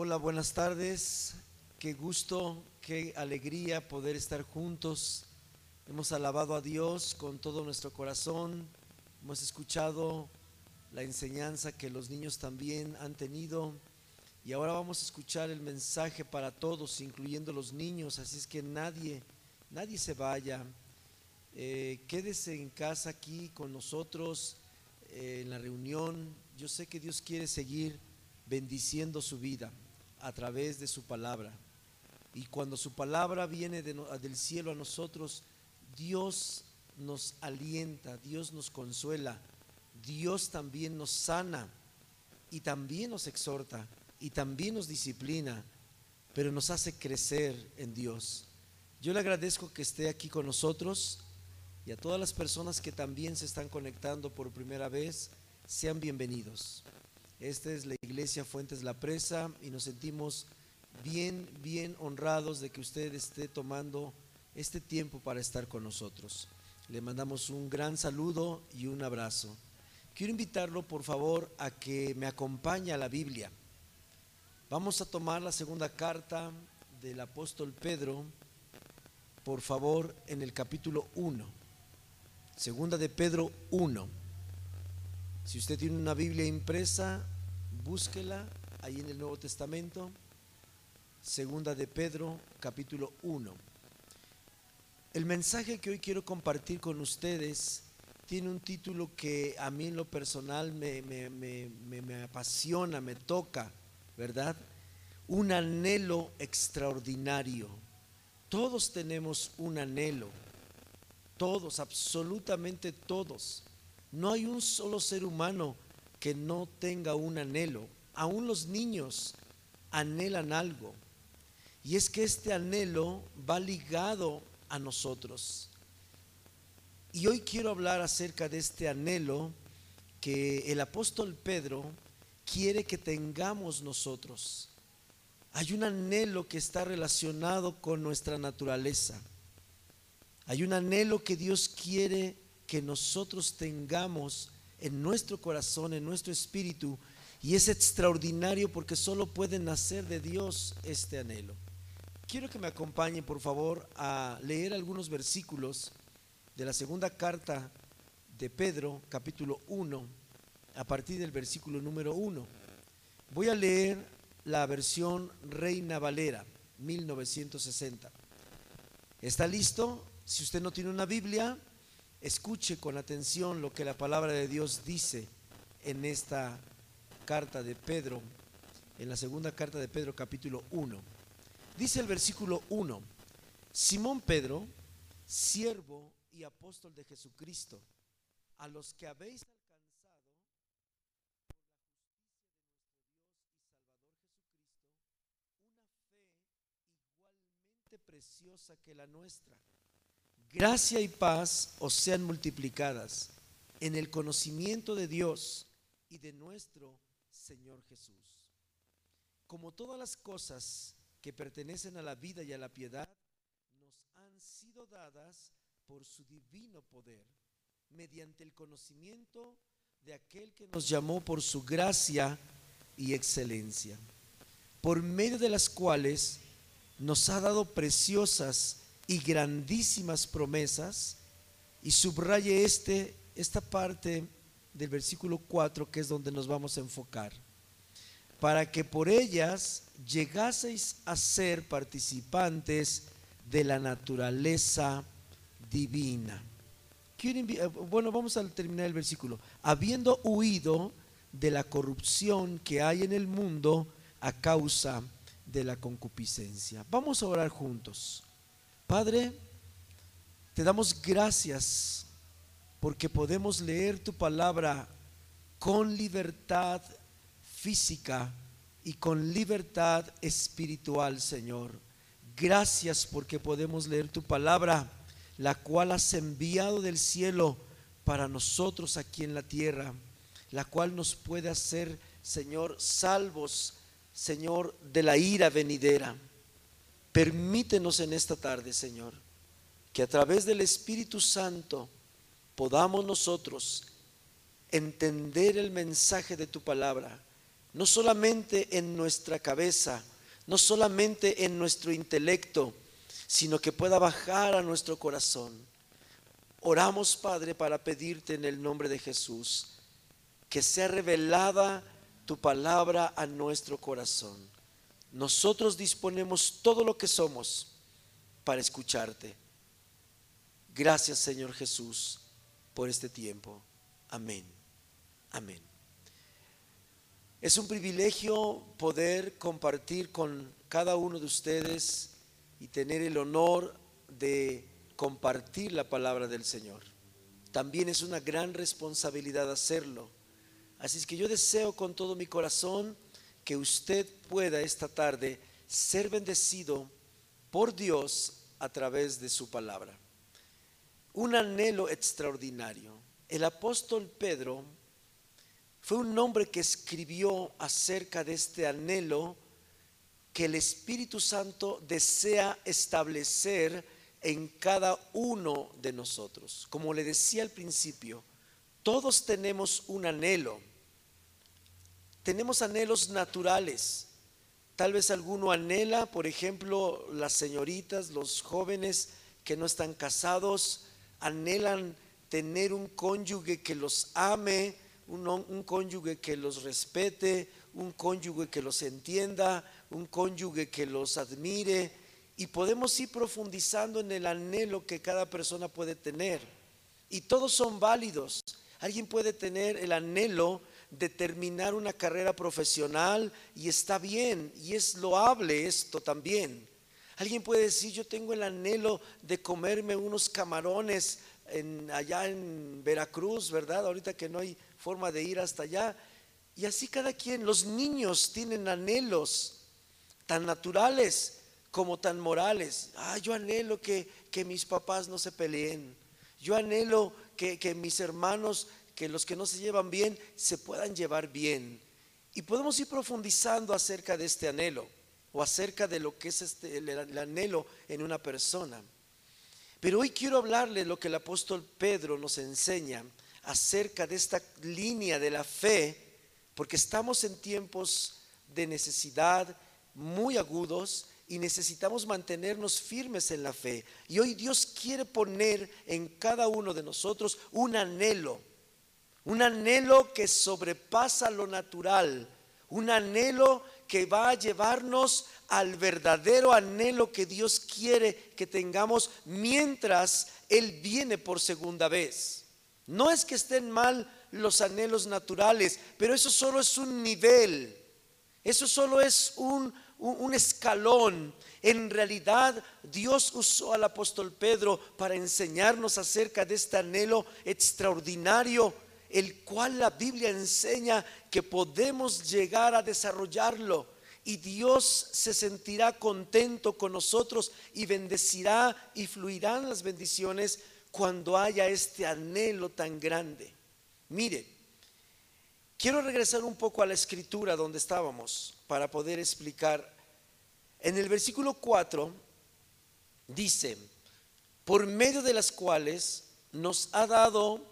Hola, buenas tardes. Qué gusto, qué alegría poder estar juntos. Hemos alabado a Dios con todo nuestro corazón. Hemos escuchado la enseñanza que los niños también han tenido. Y ahora vamos a escuchar el mensaje para todos, incluyendo los niños. Así es que nadie, nadie se vaya. Eh, quédese en casa aquí con nosotros eh, en la reunión. Yo sé que Dios quiere seguir bendiciendo su vida a través de su palabra. Y cuando su palabra viene del cielo a nosotros, Dios nos alienta, Dios nos consuela, Dios también nos sana y también nos exhorta y también nos disciplina, pero nos hace crecer en Dios. Yo le agradezco que esté aquí con nosotros y a todas las personas que también se están conectando por primera vez, sean bienvenidos. Esta es la iglesia Fuentes La Presa y nos sentimos bien, bien honrados de que usted esté tomando este tiempo para estar con nosotros. Le mandamos un gran saludo y un abrazo. Quiero invitarlo, por favor, a que me acompañe a la Biblia. Vamos a tomar la segunda carta del apóstol Pedro, por favor, en el capítulo 1. Segunda de Pedro 1. Si usted tiene una Biblia impresa, búsquela ahí en el Nuevo Testamento. Segunda de Pedro, capítulo 1. El mensaje que hoy quiero compartir con ustedes tiene un título que a mí en lo personal me, me apasiona, me toca, ¿verdad? Un anhelo extraordinario. Todos tenemos un anhelo, todos, absolutamente todos. No hay un solo ser humano que no tenga un anhelo. Aún los niños anhelan algo. Y es que este anhelo va ligado a nosotros. Y hoy quiero hablar acerca de este anhelo que el apóstol Pedro quiere que tengamos nosotros. Hay un anhelo que está relacionado con nuestra naturaleza. Hay un anhelo que Dios quiere que nosotros tengamos en nuestro corazón, en nuestro espíritu, y es extraordinario porque solo puede nacer de Dios este anhelo. Quiero que me acompañen, por favor, a leer algunos versículos de la segunda carta de Pedro, capítulo 1, a partir del versículo número 1. Voy a leer la versión Reina Valera, 1960. ¿Está listo? Si usted no tiene una Biblia, escuche con atención lo que la palabra de Dios dice en esta carta de Pedro, en la segunda carta de Pedro capítulo 1. Dice el versículo 1, Simón Pedro, siervo y apóstol de Jesucristo, a los que habéis alcanzado por la justicia de nuestro Dios y Salvador Jesucristo una fe igualmente preciosa que la nuestra Gracia y paz os sean multiplicadas en el conocimiento de Dios y de nuestro Señor Jesús. Como todas las cosas que pertenecen a la vida y a la piedad, nos han sido dadas por su divino poder, mediante el conocimiento de aquel que nos llamó por su gracia y excelencia, por medio de las cuales nos ha dado preciosas y grandísimas promesas. Y subraye este, esta parte del versículo 4 que es donde nos vamos a enfocar. Para que por ellas llegaseis a ser participantes de la naturaleza divina. Eh, bueno, vamos a terminar el versículo. Habiendo huido de la corrupción que hay en el mundo a causa de la concupiscencia. Vamos a orar juntos. Padre, te damos gracias porque podemos leer tu palabra con libertad física y con libertad espiritual, Señor. Gracias porque podemos leer tu palabra, la cual has enviado del cielo para nosotros aquí en la tierra, la cual nos puede hacer, Señor, salvos, Señor, de la ira venidera. Permítenos en esta tarde, Señor, que a través del Espíritu Santo podamos nosotros entender el mensaje de tu palabra. no solamente en nuestra cabeza, no solamente en nuestro intelecto, sino que pueda bajar a nuestro corazón. Oramos, Padre, para pedirte en el nombre de Jesús que sea revelada tu palabra a nuestro corazón. Nosotros disponemos todo lo que somos para escucharte. Gracias, Señor Jesús, por este tiempo. Amén. Amén. Es un privilegio poder compartir con cada uno de ustedes y tener el honor de compartir la palabra del Señor. También es una gran responsabilidad hacerlo. Así es que yo deseo con todo mi corazón que usted pueda esta tarde ser bendecido por Dios a través de su palabra. Un anhelo extraordinario. El apóstol Pedro fue un hombre que escribió acerca de este anhelo que el Espíritu Santo desea establecer en cada uno de nosotros. Como le decía al principio, todos tenemos un anhelo. Tenemos anhelos naturales. Tal vez alguno anhela, por ejemplo, las señoritas, los jóvenes que no están casados, anhelan tener un cónyuge que los ame, un, cónyuge que los respete, un cónyuge que los entienda, un cónyuge que los admire. Y podemos ir profundizando en el anhelo que cada persona puede tener. Y todos son válidos. Alguien puede tener el anhelo de terminar una carrera profesional y está bien y es loable esto también. Alguien puede decir, yo tengo el anhelo de comerme unos camarones allá en Veracruz, ¿verdad? Ahorita que no hay forma de ir hasta allá. Y así cada quien, los niños tienen anhelos tan naturales como tan morales. Ah, yo anhelo que, que mis papás no se peleen. Yo anhelo que, que mis hermanos, que los que no se llevan bien, se puedan llevar bien. Y podemos ir profundizando acerca de este anhelo o acerca de lo que es este, el anhelo en una persona. Pero hoy quiero hablarle lo que el apóstol Pedro nos enseña acerca de esta línea de la fe, porque estamos en tiempos de necesidad muy agudos y necesitamos mantenernos firmes en la fe. Y hoy Dios quiere poner en cada uno de nosotros un anhelo, un anhelo que sobrepasa lo natural, un anhelo que va a llevarnos al verdadero anhelo que Dios quiere que tengamos mientras Él viene por segunda vez. No es que estén mal los anhelos naturales, pero eso solo es un nivel, eso solo es un, escalón. En realidad Dios usó al apóstol Pedro para enseñarnos acerca de este anhelo extraordinario el cual la Biblia enseña que podemos llegar a desarrollarlo y Dios se sentirá contento con nosotros y bendecirá y fluirán las bendiciones cuando haya este anhelo tan grande. Mire, quiero regresar un poco a la escritura donde estábamos para poder explicar. En el versículo 4 dice, por medio de las cuales nos ha dado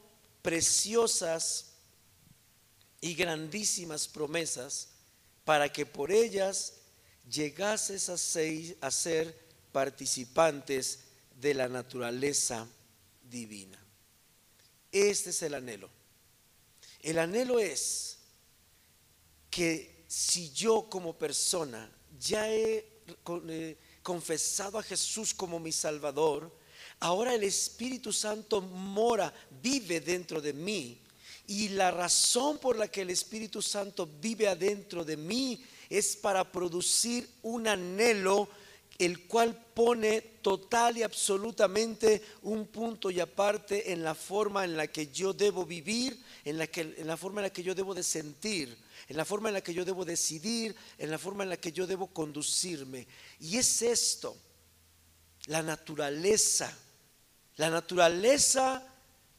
preciosas y grandísimas promesas para que por ellas llegases a ser, a ser participantes de la naturaleza divina. Este es el anhelo. El anhelo es que si yo como persona ya he eh, confesado a Jesús como mi Salvador, Ahora el Espíritu Santo mora, vive dentro de mí. Y la razón por la que el Espíritu Santo vive adentro de mí es para producir un anhelo el cual pone total y absolutamente un punto y aparte en la forma en la que yo debo vivir, en la, que, en la forma en la que yo debo de sentir, en la forma en la que yo debo decidir, en la forma en la que yo debo conducirme. Y es esto, la naturaleza la naturaleza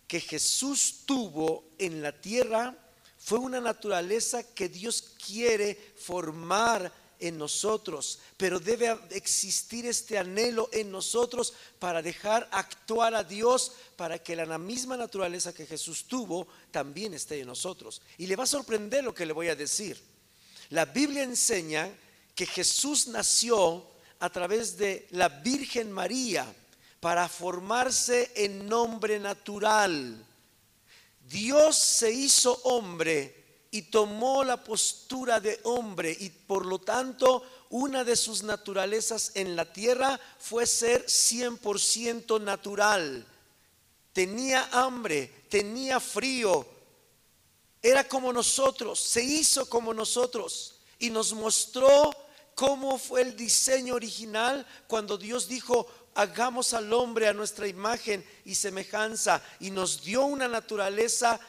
que Jesús tuvo en la tierra fue una naturaleza que Dios quiere formar en nosotros, pero debe existir este anhelo en nosotros para dejar actuar a Dios para que la misma naturaleza que Jesús tuvo también esté en nosotros. Y le va a sorprender lo que le voy a decir. La Biblia enseña que Jesús nació a través de la Virgen María para formarse en nombre natural. Dios se hizo hombre y tomó la postura de hombre y por lo tanto una de sus naturalezas en la tierra fue ser 100% natural. Tenía hambre, tenía frío, era como nosotros, se hizo como nosotros y nos mostró cómo fue el diseño original cuando Dios dijo, hagamos al hombre a nuestra imagen y semejanza y nos dio una naturaleza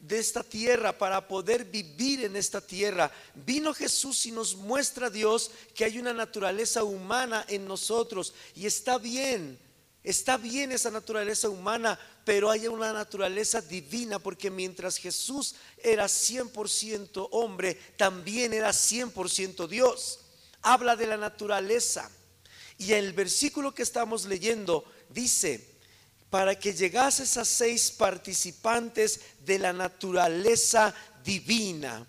de esta tierra para poder vivir en esta tierra. Vino Jesús y nos muestra Dios que hay una naturaleza humana en nosotros y está bien. Está bien esa naturaleza humana, pero hay una naturaleza divina, porque mientras Jesús era 100% hombre, también era 100% Dios. Habla de la naturaleza. Y el versículo que estamos leyendo dice, para que llegases a seis participantes de la naturaleza divina.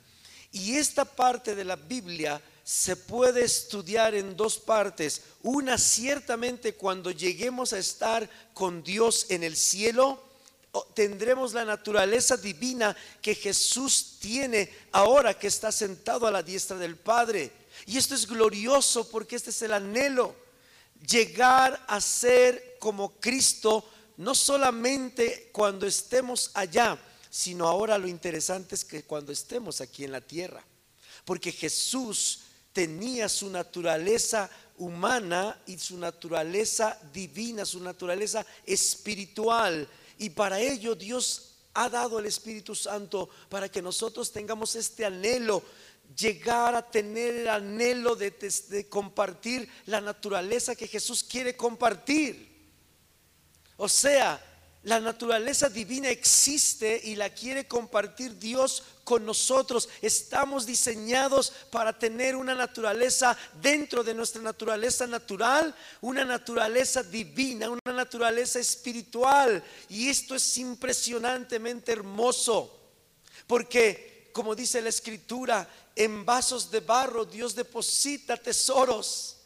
Y esta parte de la Biblia se puede estudiar en dos partes. Una ciertamente cuando lleguemos a estar con Dios en el cielo, tendremos la naturaleza divina que Jesús tiene ahora que está sentado a la diestra del Padre. Y esto es glorioso porque este es el anhelo, llegar a ser como Cristo no solamente cuando estemos allá, sino ahora lo interesante es que cuando estemos aquí en la tierra. Porque Jesús tenía su naturaleza humana y su naturaleza divina, su naturaleza espiritual. Y para ello Dios ha dado el Espíritu Santo para que nosotros tengamos este anhelo, llegar a tener el anhelo de, de compartir la naturaleza que Jesús quiere compartir. O sea, la naturaleza divina existe y la quiere compartir Dios con nosotros. Estamos diseñados para tener una naturaleza dentro de nuestra naturaleza natural, una naturaleza divina, una naturaleza espiritual. Y esto es impresionantemente hermoso, porque como dice la escritura, en vasos de barro Dios deposita tesoros.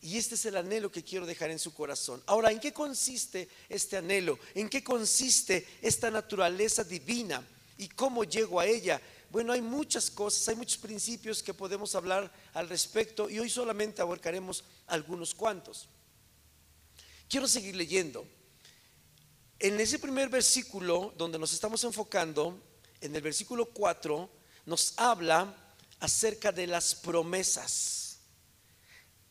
Y este es el anhelo que quiero dejar en su corazón. Ahora, ¿en qué consiste este anhelo? ¿En qué consiste esta naturaleza divina? ¿Y cómo llego a ella? Bueno, hay muchas cosas, hay muchos principios que podemos hablar al respecto y hoy solamente abarcaremos algunos cuantos. Quiero seguir leyendo. En ese primer versículo donde nos estamos enfocando, en el versículo 4, nos habla acerca de las promesas.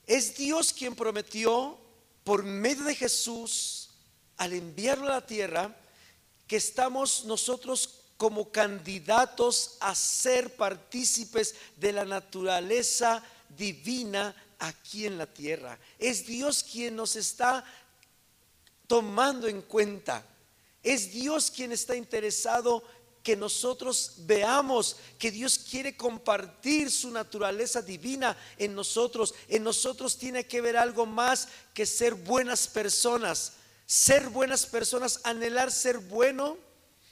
Es Dios quien prometió por medio de Jesús, al enviarlo a la tierra, que estamos nosotros como candidatos a ser partícipes de la naturaleza divina aquí en la tierra. Es Dios quien nos está tomando en cuenta. Es Dios quien está interesado que nosotros veamos que Dios quiere compartir su naturaleza divina en nosotros. En nosotros tiene que ver algo más que ser buenas personas. Ser buenas personas, anhelar ser bueno,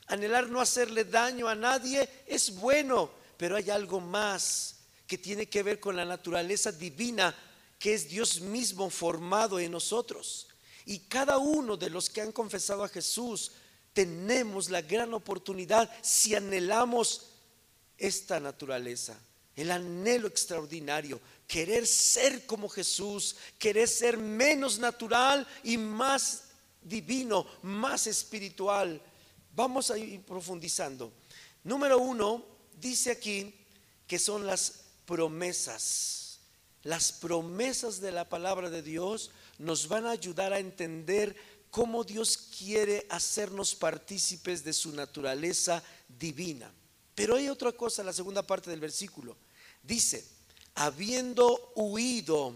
anhelar no hacerle daño a nadie, es bueno, pero hay algo más que tiene que ver con la naturaleza divina que es Dios mismo formado en nosotros. Y cada uno de los que han confesado a Jesús, tenemos la gran oportunidad si anhelamos esta naturaleza, el anhelo extraordinario, querer ser como Jesús, querer ser menos natural y más divino, más espiritual. Vamos a ir profundizando. Número uno, dice aquí que son las promesas. Las promesas de la palabra de Dios nos van a ayudar a entender cómo Dios quiere hacernos partícipes de su naturaleza divina. Pero hay otra cosa, la segunda parte del versículo. Dice, habiendo huido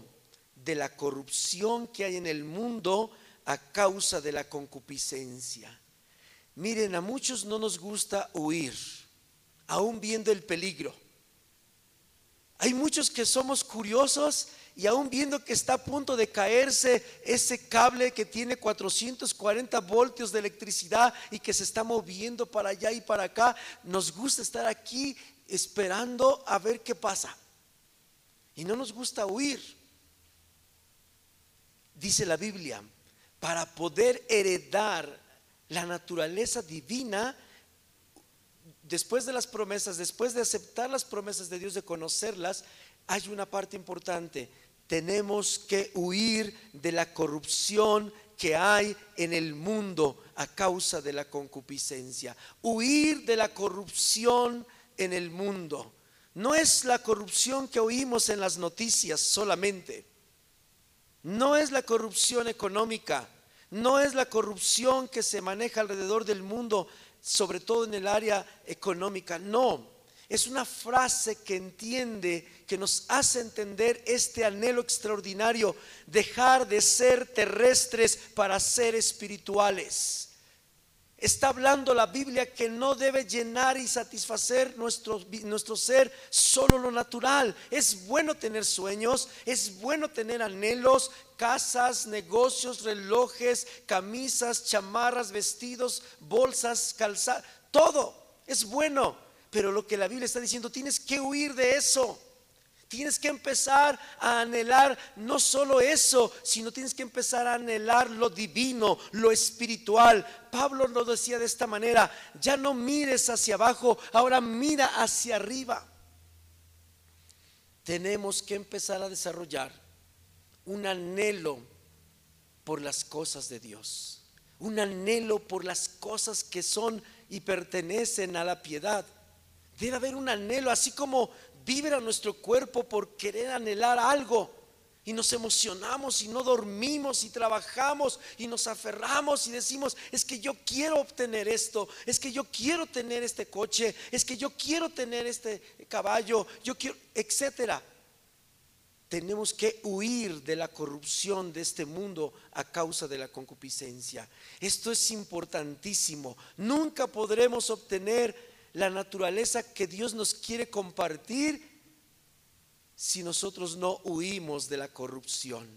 de la corrupción que hay en el mundo a causa de la concupiscencia. Miren, a muchos no nos gusta huir, aún viendo el peligro. Hay muchos que somos curiosos y aún viendo que está a punto de caerse ese cable que tiene 440 voltios de electricidad y que se está moviendo para allá y para acá, nos gusta estar aquí esperando a ver qué pasa. Y no nos gusta huir. Dice la Biblia, para poder heredar la naturaleza divina, después de las promesas, después de aceptar las promesas de Dios, de conocerlas, hay una parte importante. Tenemos que huir de la corrupción que hay en el mundo a causa de la concupiscencia. Huir de la corrupción en el mundo. No es la corrupción que oímos en las noticias solamente. No es la corrupción económica. No es la corrupción que se maneja alrededor del mundo, sobre todo en el área económica. No. Es una frase que entiende, que nos hace entender este anhelo extraordinario, dejar de ser terrestres para ser espirituales. Está hablando la Biblia que no debe llenar y satisfacer nuestro, ser solo lo natural. Es bueno tener sueños, es bueno tener anhelos, casas, negocios, relojes, camisas, chamarras, vestidos, bolsas, calzar, todo es bueno. Pero lo que la Biblia está diciendo, tienes que huir de eso. Tienes que empezar a anhelar no solo eso, sino tienes que empezar a anhelar lo divino, lo espiritual. Pablo lo decía de esta manera, ya no mires hacia abajo, ahora mira hacia arriba. Tenemos que empezar a desarrollar un anhelo por las cosas de Dios, un anhelo por las cosas que son y pertenecen a la piedad. Debe haber un anhelo, así como vibra nuestro cuerpo por querer anhelar algo. Y nos emocionamos y no dormimos y trabajamos y nos aferramos y decimos, es que yo quiero obtener esto, es que yo quiero tener este coche, es que yo quiero tener este caballo, yo quiero, etcétera. Tenemos que huir de la corrupción de este mundo a causa de la concupiscencia. Esto es importantísimo. Nunca podremos obtener la naturaleza que Dios nos quiere compartir si nosotros no huimos de la corrupción.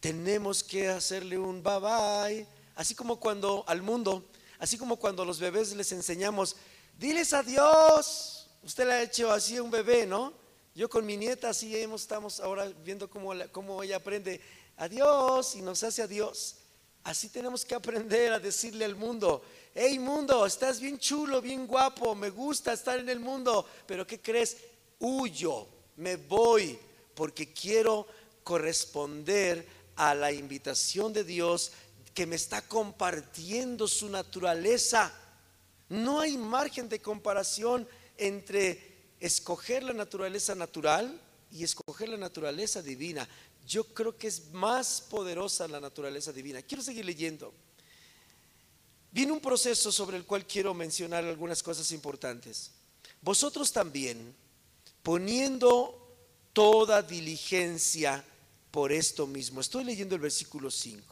Tenemos que hacerle un bye bye, así como cuando al mundo, así como cuando a los bebés les enseñamos, diles adiós. Usted le ha hecho así a un bebé, ¿no? Yo con mi nieta así estamos ahora viendo cómo, cómo ella aprende adiós y nos hace adiós. Así tenemos que aprender a decirle al mundo, hey mundo, estás bien chulo, bien guapo, me gusta estar en el mundo, pero ¿qué crees? Huyo, me voy, porque quiero corresponder a la invitación de Dios que me está compartiendo su naturaleza. No hay margen de comparación entre escoger la naturaleza natural y escoger la naturaleza divina. Yo creo que es más poderosa la naturaleza divina. Quiero seguir leyendo. Viene un proceso sobre el cual quiero mencionar algunas cosas importantes. Vosotros también, poniendo toda diligencia por esto mismo, estoy leyendo el versículo 5,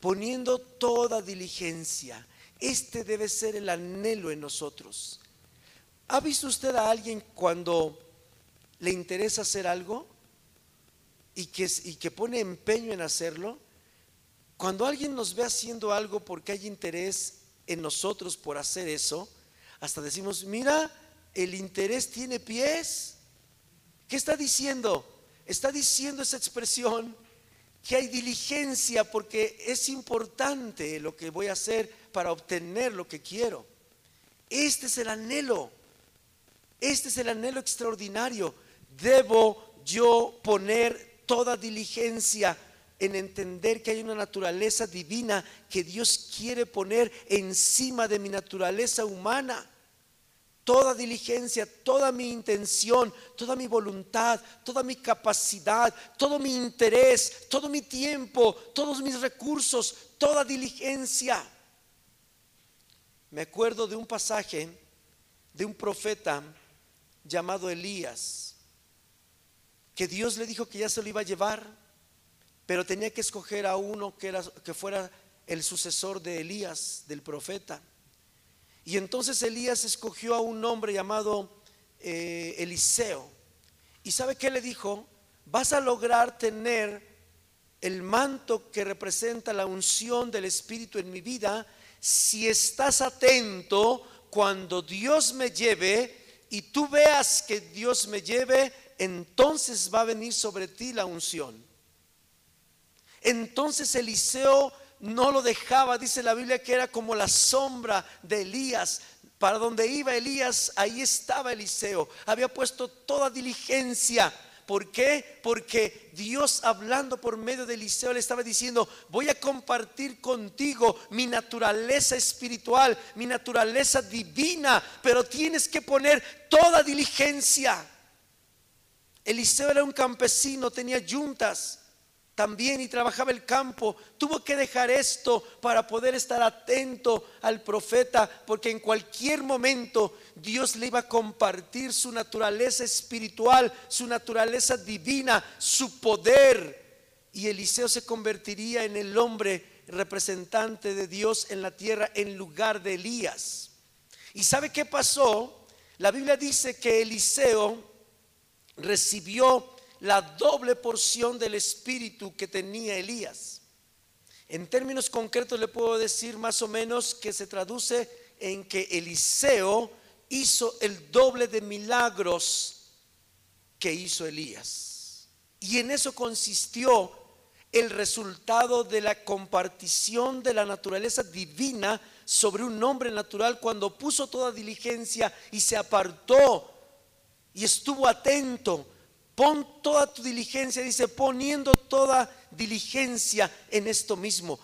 poniendo toda diligencia, este debe ser el anhelo en nosotros. ¿Ha visto usted a alguien cuando le interesa hacer algo y que, y que pone empeño en hacerlo? Cuando alguien nos ve haciendo algo porque hay interés en nosotros por hacer eso, hasta decimos, mira, el interés tiene pies. ¿Qué está diciendo? Está diciendo esa expresión que hay diligencia porque es importante lo que voy a hacer para obtener lo que quiero. Este es el anhelo. Este es el anhelo extraordinario. Debo yo poner toda diligencia en entender que hay una naturaleza divina que Dios quiere poner encima de mi naturaleza humana. Toda diligencia, toda mi intención, toda mi voluntad, toda mi capacidad, todo mi interés, todo mi tiempo, todos mis recursos, toda diligencia. Me acuerdo de un pasaje de un profeta llamado Elías, que Dios le dijo que ya se lo iba a llevar pero tenía que escoger a uno que, era, que fuera el sucesor de Elías, del profeta. Y entonces Elías escogió a un hombre llamado eh, Eliseo. ¿Y sabe qué le dijo? Vas a lograr tener el manto que representa la unción del Espíritu en mi vida si estás atento cuando Dios me lleve y tú veas que Dios me lleve, entonces va a venir sobre ti la unción. Entonces Eliseo no lo dejaba, dice la Biblia que era como la sombra de Elías. Para donde iba Elías, ahí estaba Eliseo. Había puesto toda diligencia. ¿Por qué? Porque Dios hablando por medio de Eliseo le estaba diciendo, voy a compartir contigo mi naturaleza espiritual, mi naturaleza divina, pero tienes que poner toda diligencia. Eliseo era un campesino, tenía yuntas también y trabajaba el campo, tuvo que dejar esto para poder estar atento al profeta, porque en cualquier momento Dios le iba a compartir su naturaleza espiritual, su naturaleza divina, su poder. Y Eliseo se convertiría en el hombre representante de Dios en la tierra en lugar de Elías. ¿Y sabe qué pasó? La Biblia dice que Eliseo recibió la doble porción del espíritu que tenía Elías. En términos concretos le puedo decir más o menos que se traduce en que Eliseo hizo el doble de milagros que hizo Elías. Y en eso consistió el resultado de la compartición de la naturaleza divina sobre un hombre natural cuando puso toda diligencia y se apartó y estuvo atento Pon toda tu diligencia, dice, poniendo toda diligencia en esto mismo.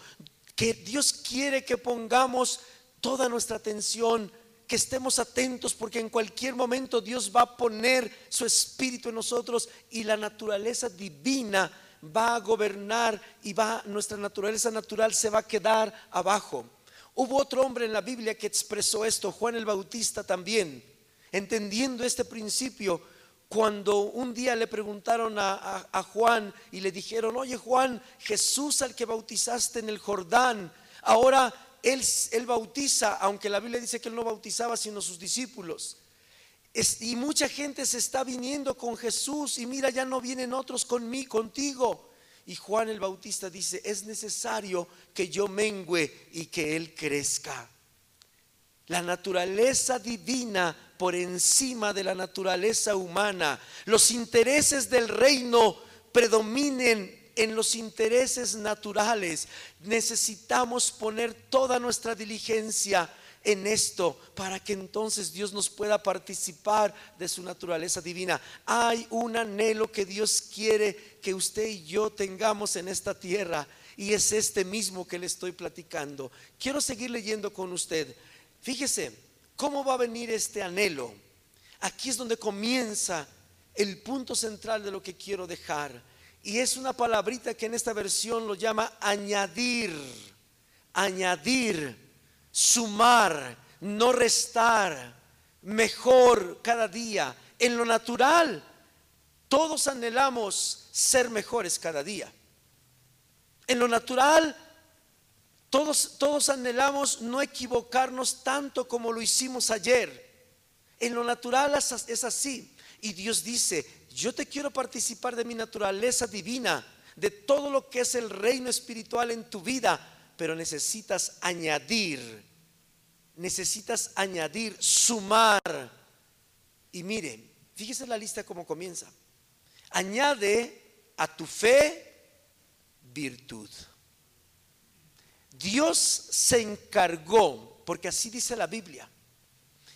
Que Dios quiere que pongamos toda nuestra atención, que estemos atentos, porque en cualquier momento Dios va a poner su espíritu en nosotros y la naturaleza divina va a gobernar y va nuestra naturaleza natural se va a quedar abajo. Hubo otro hombre en la Biblia que expresó esto, Juan el Bautista también, entendiendo este principio cuando un día le preguntaron a, Juan y le dijeron, oye Juan, Jesús al que bautizaste en el Jordán, ahora él, bautiza, aunque la Biblia dice que él no bautizaba sino sus discípulos. y mucha gente se está viniendo con Jesús y mira, ya no vienen otros conmigo, contigo. Y Juan el Bautista dice, es necesario que yo mengüe y que Él crezca. La naturaleza divina por encima de la naturaleza humana. Los intereses del reino predominen en los intereses naturales. Necesitamos poner toda nuestra diligencia en esto para que entonces Dios nos pueda participar de su naturaleza divina. Hay un anhelo que Dios quiere que usted y yo tengamos en esta tierra y es este mismo que le estoy platicando. Quiero seguir leyendo con usted. Fíjese, ¿Cómo va a venir este anhelo? Aquí es donde comienza el punto central de lo que quiero dejar. Y es una palabrita que en esta versión lo llama añadir, añadir, sumar, no restar, mejor cada día. En lo natural, todos anhelamos ser mejores cada día. En lo natural, todos, anhelamos no equivocarnos tanto como lo hicimos ayer. En lo natural es así. Y Dios dice, yo te quiero participar de mi naturaleza divina, de todo lo que es el reino espiritual en tu vida, pero necesitas añadir, necesitas añadir, sumar. Y mire, fíjese la lista como comienza. Añade a tu fe virtud. Dios se encargó, porque así dice la Biblia,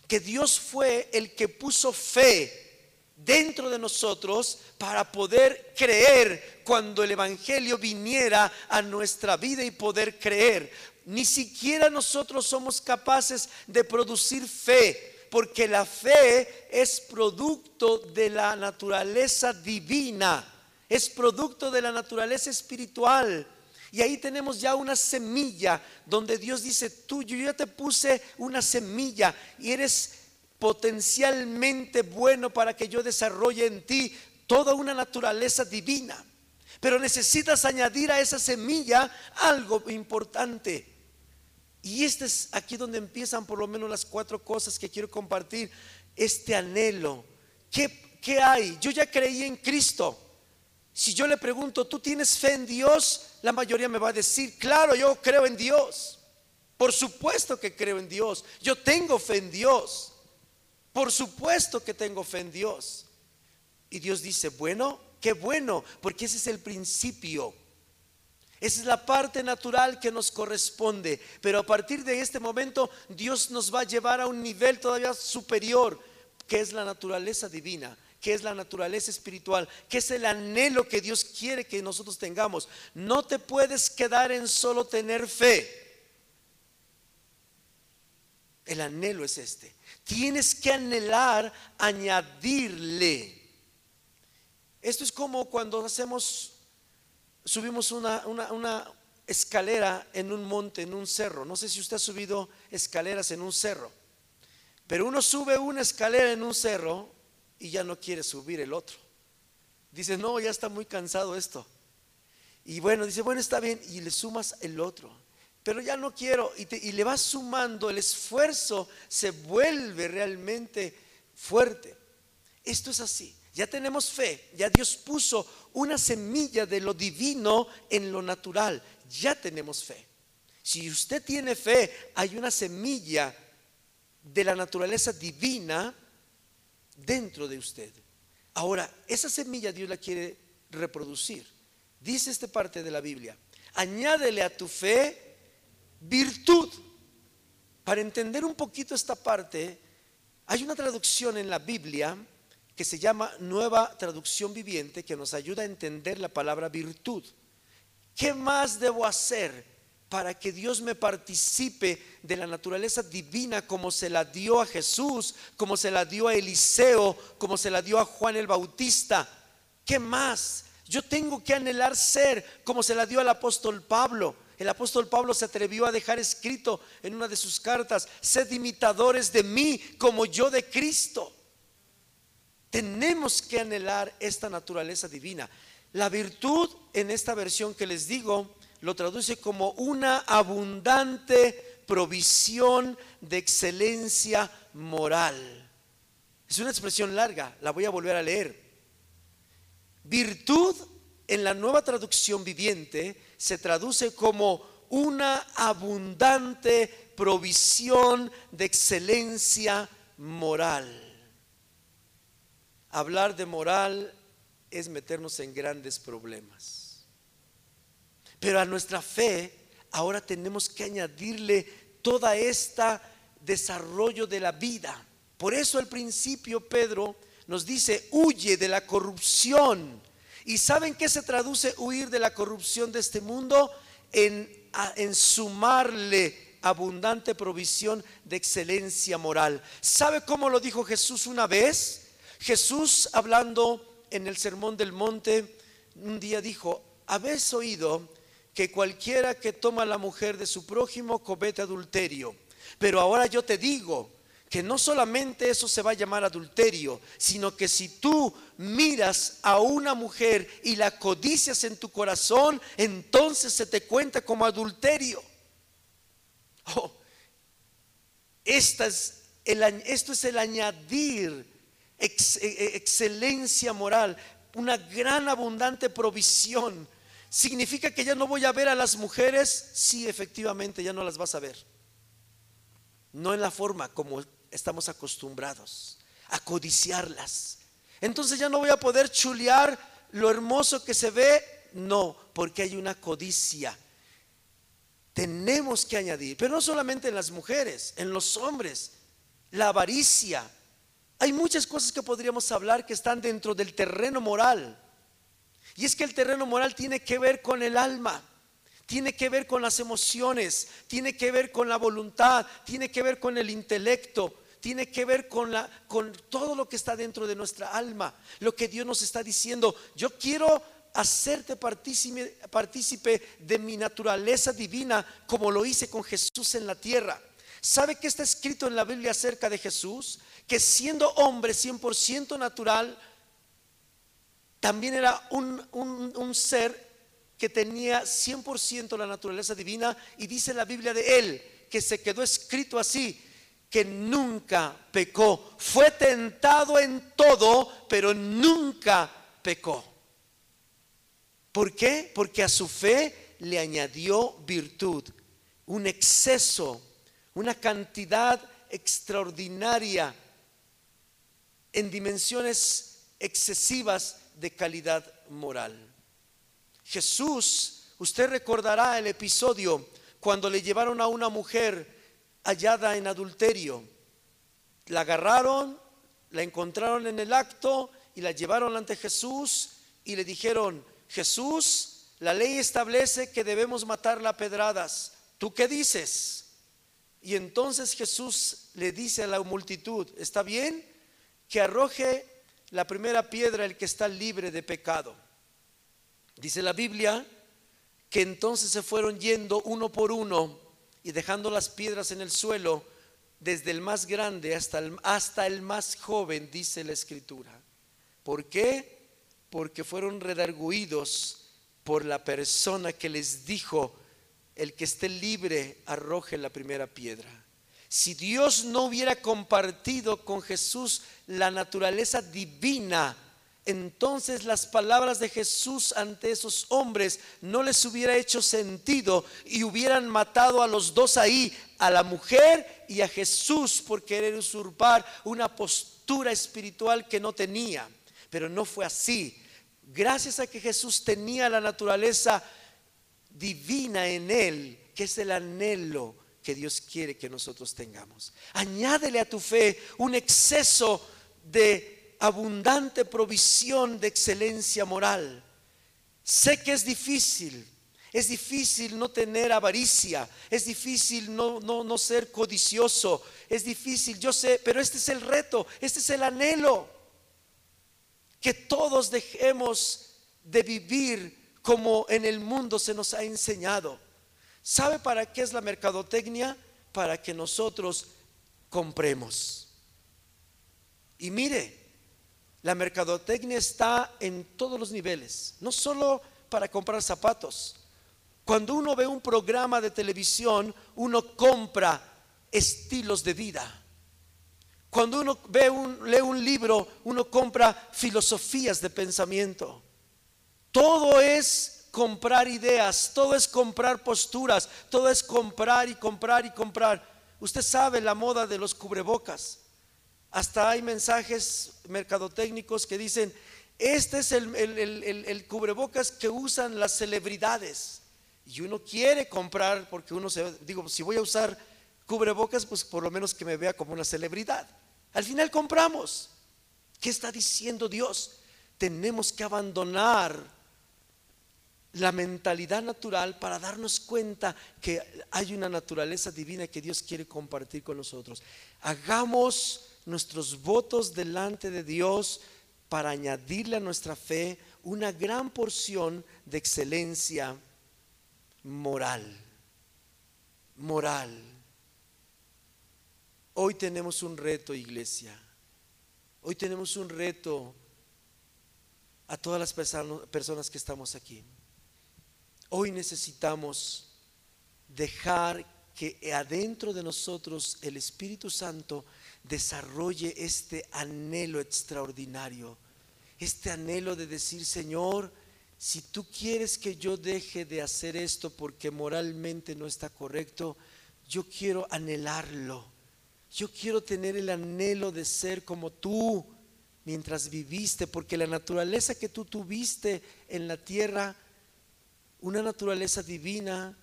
que Dios fue el que puso fe dentro de nosotros para poder creer cuando el Evangelio viniera a nuestra vida y poder creer. Ni siquiera nosotros somos capaces de producir fe, porque la fe es producto de la naturaleza divina, es producto de la naturaleza espiritual. Y ahí tenemos ya una semilla donde Dios dice, tú, yo ya te puse una semilla y eres potencialmente bueno para que yo desarrolle en ti toda una naturaleza divina. Pero necesitas añadir a esa semilla algo importante. Y este es aquí donde empiezan por lo menos las cuatro cosas que quiero compartir. Este anhelo. ¿Qué, qué hay? Yo ya creí en Cristo. Si yo le pregunto, ¿tú tienes fe en Dios? La mayoría me va a decir, claro, yo creo en Dios. Por supuesto que creo en Dios. Yo tengo fe en Dios. Por supuesto que tengo fe en Dios. Y Dios dice, bueno, qué bueno, porque ese es el principio. Esa es la parte natural que nos corresponde. Pero a partir de este momento Dios nos va a llevar a un nivel todavía superior, que es la naturaleza divina, que es la naturaleza espiritual, que es el anhelo que Dios quiere que nosotros tengamos. No te puedes quedar en solo tener fe. El anhelo es este. Tienes que anhelar añadirle. Esto es como cuando hacemos subimos una, una, escalera en un monte, en un cerro. No sé si usted ha subido escaleras en un cerro, pero uno sube una escalera en un cerro y ya no quiere subir el otro. Dice, no, ya está muy cansado esto. Y bueno, dice, bueno, está bien, y le sumas el otro. Pero ya no quiero, y, y le vas sumando, el esfuerzo se vuelve realmente fuerte. Esto es así. Ya tenemos fe, ya Dios puso una semilla de lo divino en lo natural, ya tenemos fe. Si usted tiene fe, hay una semilla de la naturaleza divina dentro de usted. Ahora, esa semilla Dios la quiere reproducir. Dice esta parte de la Biblia, añádele a tu fe virtud. Para entender un poquito esta parte, hay una traducción en la Biblia que se llama Nueva Traducción Viviente, que nos ayuda a entender la palabra virtud. ¿Qué más debo hacer para que Dios me participe de la naturaleza divina como se la dio a Jesús, como se la dio a Eliseo, como se la dio a Juan el Bautista? ¿Qué más? Yo tengo que anhelar ser como se la dio al apóstol Pablo. El apóstol Pablo se atrevió a dejar escrito en una de sus cartas, sed imitadores de mí como yo de Cristo. Tenemos que anhelar esta naturaleza divina. La virtud en esta versión que les digo lo traduce como una abundante provisión de excelencia moral. Es una expresión larga, la voy a volver a leer. Virtud en la nueva traducción viviente se traduce como una abundante provisión de excelencia moral. Hablar de moral es meternos en grandes problemas. Pero a nuestra fe ahora tenemos que añadirle toda esta desarrollo de la vida. Por eso al principio Pedro nos dice, huye de la corrupción. ¿Y saben qué se traduce huir de la corrupción de este mundo? En, en sumarle abundante provisión de excelencia moral. ¿Sabe cómo lo dijo Jesús una vez? Jesús hablando en el Sermón del Monte, un día dijo, habéis oído que cualquiera que toma la mujer de su prójimo comete adulterio, pero ahora yo te digo que no solamente eso se va a llamar adulterio, sino que si tú miras a una mujer y la codicias en tu corazón, entonces se te cuenta como adulterio. Oh, esto es el añadir e, e, excelencia moral, una gran abundante provisión. ¿Significa que ya no voy a ver a las mujeres? Sí, efectivamente, ya no las vas a ver. No en la forma como estamos acostumbrados a codiciarlas. Entonces ya no voy a poder chulear lo hermoso que se ve. No, porque hay una codicia. Tenemos que añadir, pero no solamente en las mujeres, en los hombres, la avaricia, hay muchas cosas que podríamos hablar que están dentro del terreno moral. Y es que el terreno moral tiene que ver con el alma, tiene que ver con las emociones, tiene que ver con la voluntad, tiene que ver con el intelecto, tiene que ver con, la, con todo lo que está dentro de nuestra alma. Lo que Dios nos está diciendo, yo quiero hacerte partícipe, partícipe de mi naturaleza divina como lo hice con Jesús en la tierra. ¿Sabe qué está escrito en la Biblia acerca de Jesús? Que siendo hombre 100% natural, también era un, ser que tenía 100% la naturaleza divina y dice la Biblia de él que se quedó escrito así, que nunca pecó. Fue tentado en todo, pero nunca pecó. ¿Por qué? Porque a su fe le añadió virtud, un exceso una cantidad extraordinaria en dimensiones excesivas de calidad moral. Jesús, usted recordará el episodio cuando le llevaron a una mujer hallada en adulterio. La agarraron, la encontraron en el acto y la llevaron ante Jesús y le dijeron, Jesús, la ley establece que debemos matarla a pedradas. ¿Tú qué dices? Y entonces Jesús le dice a la multitud, ¿está bien? Que arroje la primera piedra el que está libre de pecado. Dice la Biblia que entonces se fueron yendo uno por uno y dejando las piedras en el suelo, desde el más grande hasta el, hasta el más joven, dice la escritura. ¿Por qué? Porque fueron redarguidos por la persona que les dijo, el que esté libre arroje la primera piedra. Si Dios no hubiera compartido con Jesús la naturaleza divina, entonces las palabras de Jesús ante esos hombres no les hubiera hecho sentido y hubieran matado a los dos ahí, a la mujer y a Jesús por querer usurpar una postura espiritual que no tenía. Pero no fue así. Gracias a que Jesús tenía la naturaleza divina en él, que es el anhelo que Dios quiere que nosotros tengamos. Añádele a tu fe un exceso de abundante provisión de excelencia moral. Sé que es difícil, es difícil no tener avaricia, es difícil no, no, no ser codicioso, es difícil, yo sé, pero este es el reto, este es el anhelo, que todos dejemos de vivir como en el mundo se nos ha enseñado. ¿Sabe para qué es la mercadotecnia? Para que nosotros compremos. Y mire, la mercadotecnia está en todos los niveles, no solo para comprar zapatos. Cuando uno ve un programa de televisión, uno compra estilos de vida. Cuando uno lee un libro, uno compra filosofías de pensamiento. Todo es comprar ideas, todo es comprar posturas, todo es comprar y comprar y comprar. Usted sabe la moda de los cubrebocas. Hasta hay mensajes mercadotécnicos que dicen, este es el, cubrebocas que usan las celebridades. Y uno quiere comprar porque uno se, digo, si voy a usar cubrebocas, pues por lo menos que me vea como una celebridad. Al final compramos. ¿Qué está diciendo Dios? Tenemos que abandonar la mentalidad natural para darnos cuenta que hay una naturaleza divina que Dios quiere compartir con nosotros. Hagamos nuestros votos delante de Dios para añadirle a nuestra fe una gran porción de excelencia moral. Moral. Hoy tenemos un reto, iglesia. Hoy tenemos un reto a todas las personas que estamos aquí. Hoy necesitamos dejar que adentro de nosotros el Espíritu Santo desarrolle este anhelo extraordinario, este anhelo de decir, Señor, si tú quieres que yo deje de hacer esto porque moralmente no está correcto, yo quiero anhelarlo. Yo quiero tener el anhelo de ser como tú mientras viviste, porque la naturaleza que tú tuviste en la tierra una naturaleza divina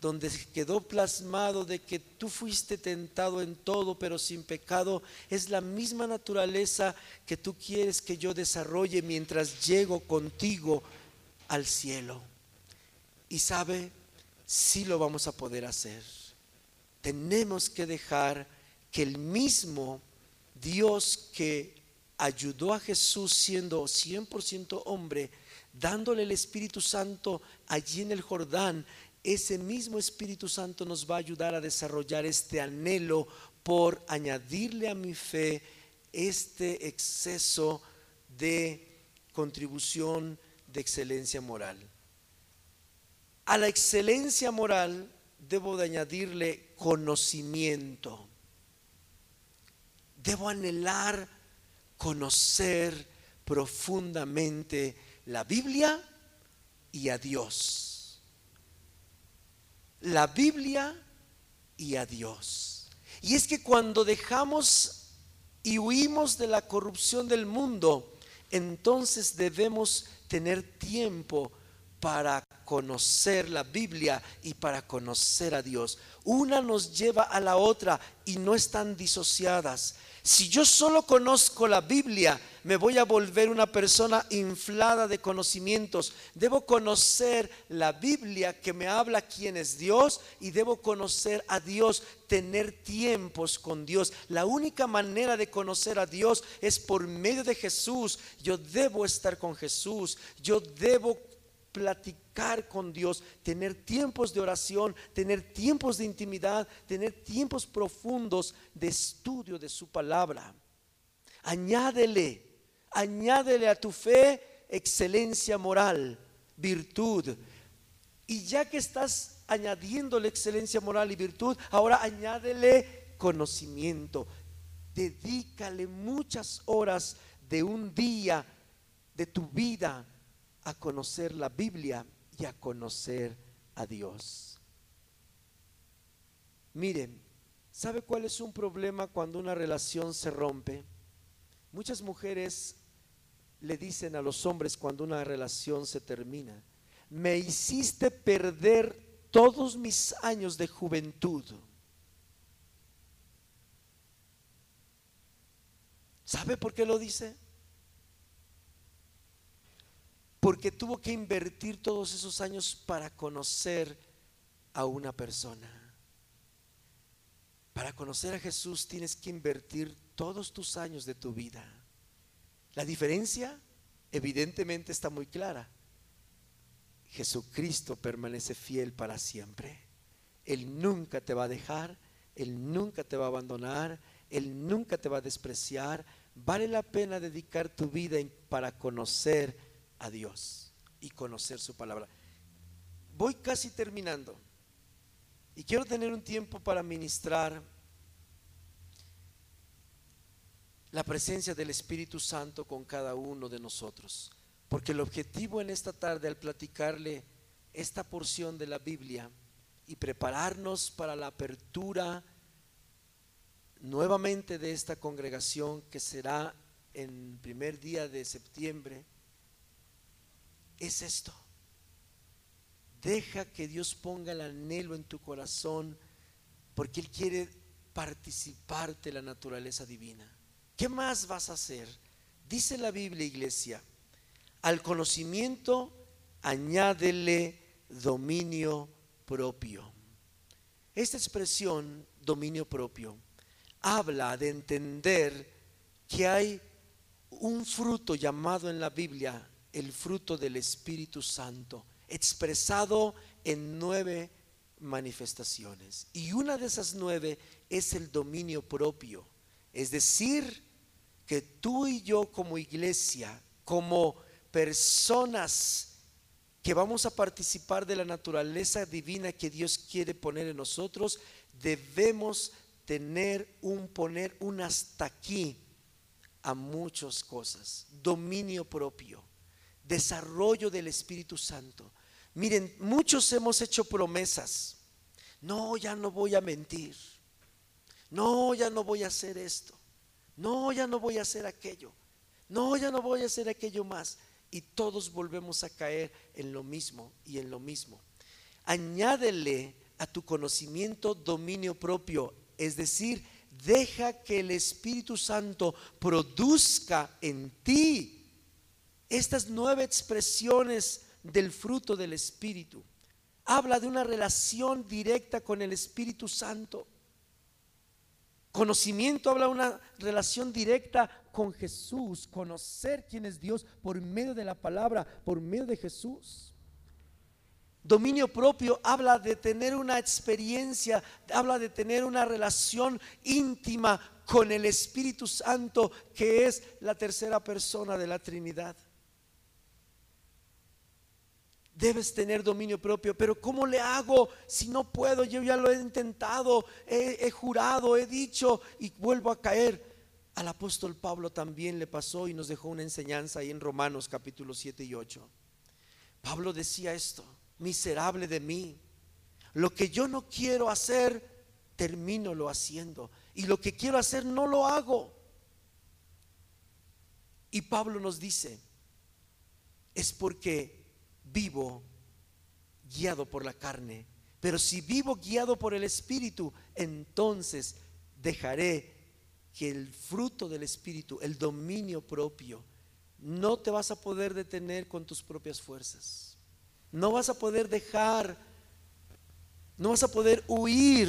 donde quedó plasmado de que tú fuiste tentado en todo, pero sin pecado, es la misma naturaleza que tú quieres que yo desarrolle mientras llego contigo al cielo. Y sabe, sí lo vamos a poder hacer. Tenemos que dejar que el mismo Dios que ayudó a Jesús siendo 100% hombre, dándole el Espíritu Santo allí en el Jordán, ese mismo Espíritu Santo nos va a ayudar a desarrollar este anhelo por añadirle a mi fe este exceso de contribución de excelencia moral. A la excelencia moral debo de añadirle conocimiento. Debo anhelar conocer profundamente la Biblia y a Dios. La Biblia y a Dios. Y es que cuando dejamos y huimos de la corrupción del mundo, entonces debemos tener tiempo para conocer la Biblia y para conocer a Dios. Una nos lleva a la otra y no están disociadas. Si yo solo conozco la Biblia, me voy a volver una persona inflada de conocimientos. Debo conocer la Biblia que me habla quién es Dios y debo conocer a Dios, tener tiempos con Dios. La única manera de conocer a Dios es por medio de Jesús. Yo debo estar con Jesús. Yo debo platicar con Dios, tener tiempos de oración, tener tiempos de intimidad, tener tiempos profundos de estudio de su palabra. Añádele, añádele a tu fe excelencia moral, virtud. Y ya que estás añadiéndole excelencia moral y virtud, ahora añádele conocimiento. Dedícale muchas horas de un día de tu vida a conocer la Biblia y a conocer a Dios. Miren, ¿sabe cuál es un problema cuando una relación se rompe? Muchas mujeres le dicen a los hombres cuando una relación se termina, me hiciste perder todos mis años de juventud. ¿Sabe por qué lo dice? Porque tuvo que invertir todos esos años para conocer a una persona. Para conocer a Jesús tienes que invertir todos tus años de tu vida. La diferencia evidentemente está muy clara. Jesucristo permanece fiel para siempre. Él nunca te va a dejar, Él nunca te va a abandonar, Él nunca te va a despreciar. Vale la pena dedicar tu vida para conocer a Dios y conocer su palabra. Voy casi terminando y quiero tener un tiempo para ministrar la presencia del Espíritu Santo con cada uno de nosotros. Porque el objetivo en esta tarde al platicarle esta porción de la Biblia y prepararnos para la apertura nuevamente de esta congregación que será en primer día de septiembre, es esto. Deja que Dios ponga el anhelo en tu corazón porque Él quiere participarte de la naturaleza divina. ¿Qué más vas a hacer? Dice la Biblia, iglesia, al conocimiento añádele dominio propio. Esta expresión, dominio propio, habla de entender que hay un fruto llamado en la Biblia el fruto del Espíritu Santo, expresado en nueve manifestaciones. Y una de esas nueve es el dominio propio. Es decir, que tú y yo como iglesia, como personas que vamos a participar de la naturaleza divina que Dios quiere poner en nosotros, debemos tener un poner un hasta aquí a muchas cosas. Dominio propio desarrollo del Espíritu Santo. Miren, muchos hemos hecho promesas. No, ya no voy a mentir. No, ya no voy a hacer esto. No, ya no voy a hacer aquello. No, ya no voy a hacer aquello más. Y todos volvemos a caer en lo mismo y en lo mismo. Añádele a tu conocimiento dominio propio. Es decir, deja que el Espíritu Santo produzca en ti estas nueve expresiones del fruto del Espíritu. Habla de una relación directa con el Espíritu Santo. Conocimiento habla de una relación directa con Jesús, conocer quién es Dios por medio de la palabra, por medio de Jesús. Dominio propio habla de tener una experiencia, habla de tener una relación íntima con el Espíritu Santo, que es la tercera persona de la Trinidad. Debes tener dominio propio, pero ¿cómo le hago si no puedo? Yo ya lo he intentado, he, jurado, he dicho y vuelvo a caer. Al apóstol Pablo también le pasó y nos dejó una enseñanza ahí en Romanos capítulo 7 y 8. Pablo decía esto, miserable de mí, lo que yo no quiero hacer, termino lo haciendo. Y lo que quiero hacer, no lo hago. Y Pablo nos dice, es porque vivo guiado por la carne. Pero si vivo guiado por el Espíritu, entonces dejaré que el fruto del Espíritu, el dominio propio, no te vas a poder detener con tus propias fuerzas. No vas a poder dejar, no vas a poder huir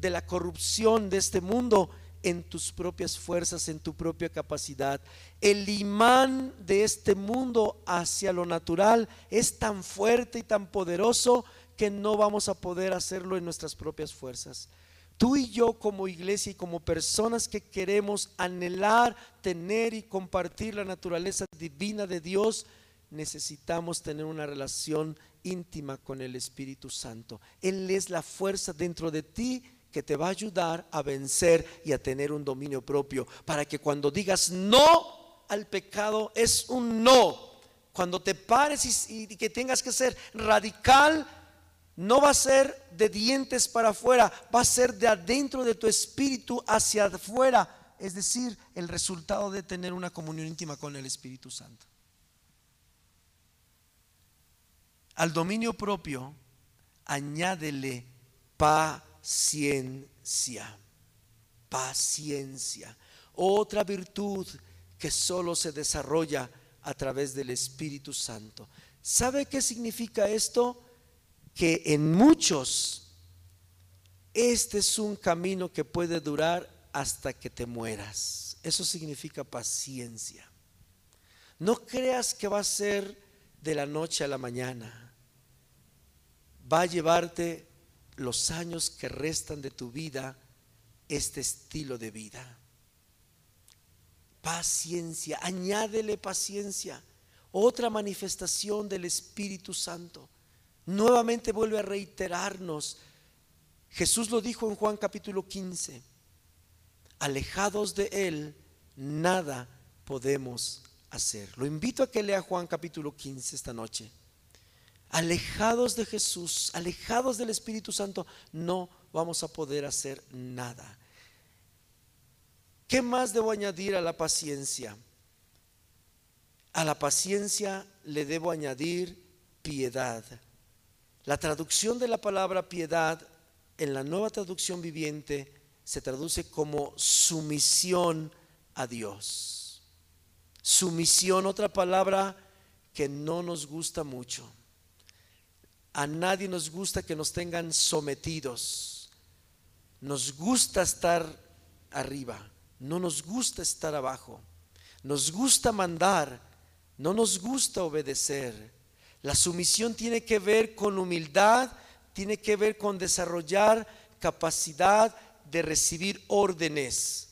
de la corrupción de este mundo en tus propias fuerzas, en tu propia capacidad. El imán de este mundo hacia lo natural es tan fuerte y tan poderoso que no vamos a poder hacerlo en nuestras propias fuerzas. Tú y yo como iglesia y como personas que queremos anhelar, tener y compartir la naturaleza divina de Dios, necesitamos tener una relación íntima con el Espíritu Santo. Él es la fuerza dentro de ti que te va a ayudar a vencer y a tener un dominio propio, para que cuando digas no al pecado es un no. Cuando te pares y, que tengas que ser radical, no va a ser de dientes para afuera, va a ser de adentro de tu espíritu hacia afuera. Es decir, el resultado de tener una comunión íntima con el Espíritu Santo. Al dominio propio, añádele paciencia. Paciencia. Otra virtud que solo se desarrolla a través del Espíritu Santo. ¿Sabe qué significa esto? que en muchos este es un camino que puede durar hasta que te mueras. Eso significa paciencia. No creas que va a ser de la noche a la mañana. Va a llevarte los años que restan de tu vida este estilo de vida. Paciencia, añádele paciencia. Otra manifestación del Espíritu Santo nuevamente vuelve a reiterarnos. Jesús lo dijo en Juan capítulo 15, alejados de Él, nada podemos hacer. Lo invito a que lea Juan capítulo 15 esta noche. Alejados de Jesús, alejados del Espíritu Santo, no vamos a poder hacer nada. ¿Qué más debo añadir a la paciencia? A la paciencia le debo añadir piedad. La traducción de la palabra piedad en la nueva traducción viviente se traduce como sumisión a Dios. Sumisión, otra palabra que no nos gusta mucho. A nadie nos gusta que nos tengan sometidos. Nos gusta estar arriba, no nos gusta estar abajo. Nos gusta mandar, no nos gusta obedecer. La sumisión tiene que ver con humildad, tiene que ver con desarrollar capacidad de recibir órdenes,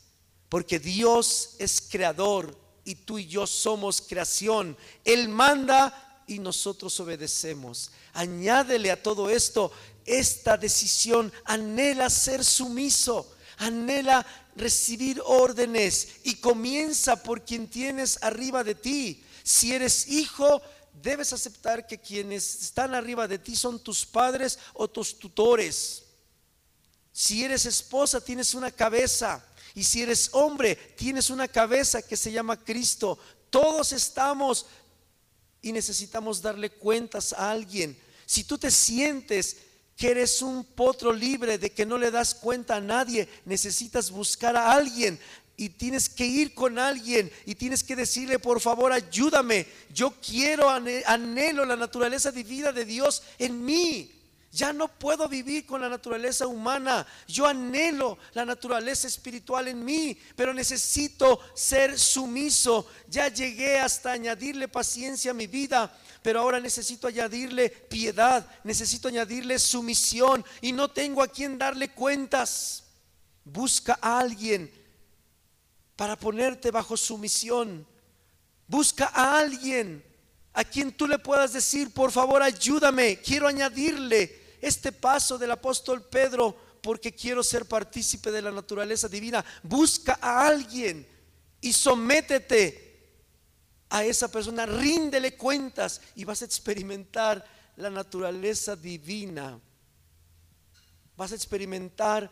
porque Dios es creador y tú y yo somos creación. Él manda y nosotros obedecemos. Añádele a todo esto esta decisión, anhela ser sumiso, anhela recibir órdenes y comienza por quien tienes arriba de ti. Si eres hijo, debes aceptar que quienes están arriba de ti son tus padres o tus tutores. Si eres esposa, tienes una cabeza. Y si eres hombre, tienes una cabeza que se llama Cristo. Todos estamos y necesitamos darle cuentas a alguien. Si tú te sientes que eres un potro libre de que no le das cuenta a nadie, necesitas buscar a alguien y tienes que ir con alguien y tienes que decirle, por favor, ayúdame. Yo quiero, anhelo la naturaleza divina de Dios en mí. Ya no puedo vivir con la naturaleza humana. Yo anhelo la naturaleza espiritual en mí, pero necesito ser sumiso. Ya llegué hasta añadirle paciencia a mi vida, pero ahora necesito añadirle piedad, necesito añadirle sumisión y no tengo a quien darle cuentas. Busca a alguien para ponerte bajo sumisión. Busca a alguien a quien tú le puedas decir, por favor, ayúdame, quiero añadirle este paso del apóstol Pedro porque quiero ser partícipe de la naturaleza divina. Busca a alguien y sométete a esa persona, ríndele cuentas y vas a experimentar la naturaleza divina. Vas a experimentar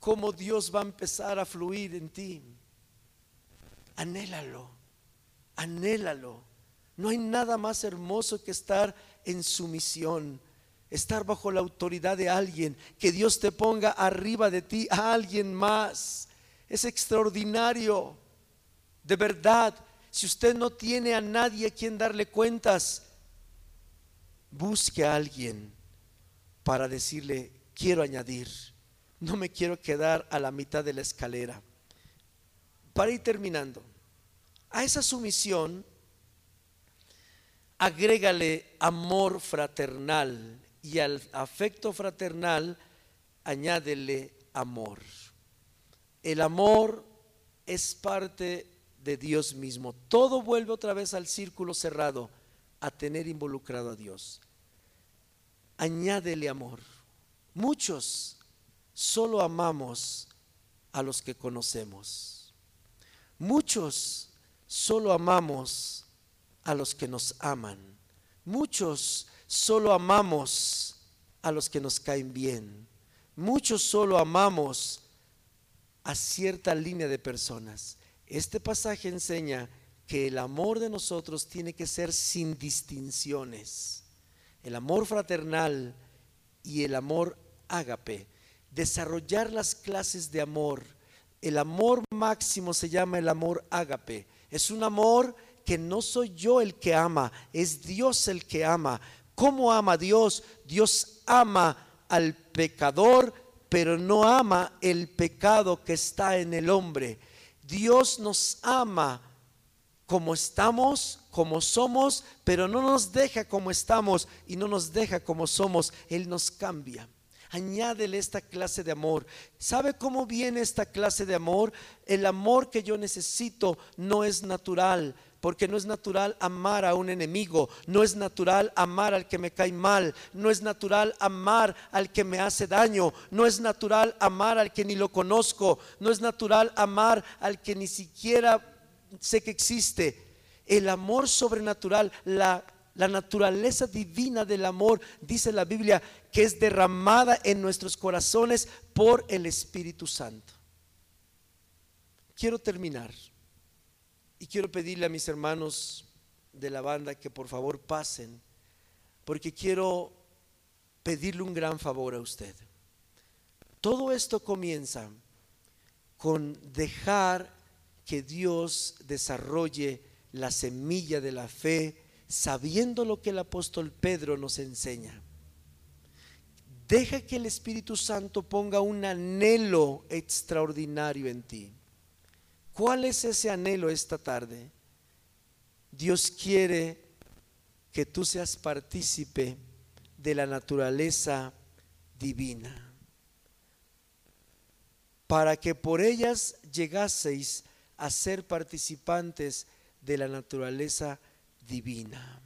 cómo Dios va a empezar a fluir en ti anhélalo. Anhélalo. No hay nada más hermoso que estar en sumisión, estar bajo la autoridad de alguien, que Dios te ponga arriba de ti a alguien más. Es extraordinario. De verdad, si usted no tiene a nadie a quien darle cuentas, busque a alguien para decirle, quiero añadir, no me quiero quedar a la mitad de la escalera. Para ir terminando, a esa sumisión agrégale amor fraternal y al afecto fraternal añádele amor. El amor es parte de Dios mismo. Todo vuelve otra vez al círculo cerrado, a tener involucrado a Dios. Añádele amor. Muchos solo amamos a los que conocemos. Muchos solo amamos a los que nos aman. Muchos solo amamos a los que nos caen bien. Muchos solo amamos a cierta línea de personas. Este pasaje enseña que el amor de nosotros tiene que ser sin distinciones. El amor fraternal y el amor ágape. Desarrollar las clases de amor. El amor máximo se llama el amor ágape. Es un amor que no soy yo el que ama, es Dios el que ama. ¿Cómo ama Dios? Dios ama al pecador pero no ama el pecado que está en el hombre. Dios nos ama como estamos, como somos, pero no nos deja como estamos y no nos deja como somos. Él nos cambia. Añádele esta clase de amor. ¿Sabe cómo viene esta clase de amor? El amor que yo necesito no es natural porque no es natural amar a un enemigo, no es natural amar al que me cae mal, no es natural amar al que me hace daño, no es natural amar al que ni lo conozco, no es natural amar al que ni siquiera sé que existe. El amor sobrenatural, la, naturaleza divina del amor, dice la Biblia, que es derramada en nuestros corazones por el Espíritu Santo. Quiero terminar y quiero pedirle a mis hermanos de la banda que por favor pasen, porque quiero pedirle un gran favor a usted. Todo esto comienza con dejar que Dios desarrolle la semilla de la fe, sabiendo lo que el apóstol Pedro nos enseña. Deja que el Espíritu Santo ponga un anhelo extraordinario en ti. ¿Cuál es ese anhelo esta tarde? Dios quiere que tú seas partícipe de la naturaleza divina, para que por ellas llegaseis a ser participantes de la naturaleza divina.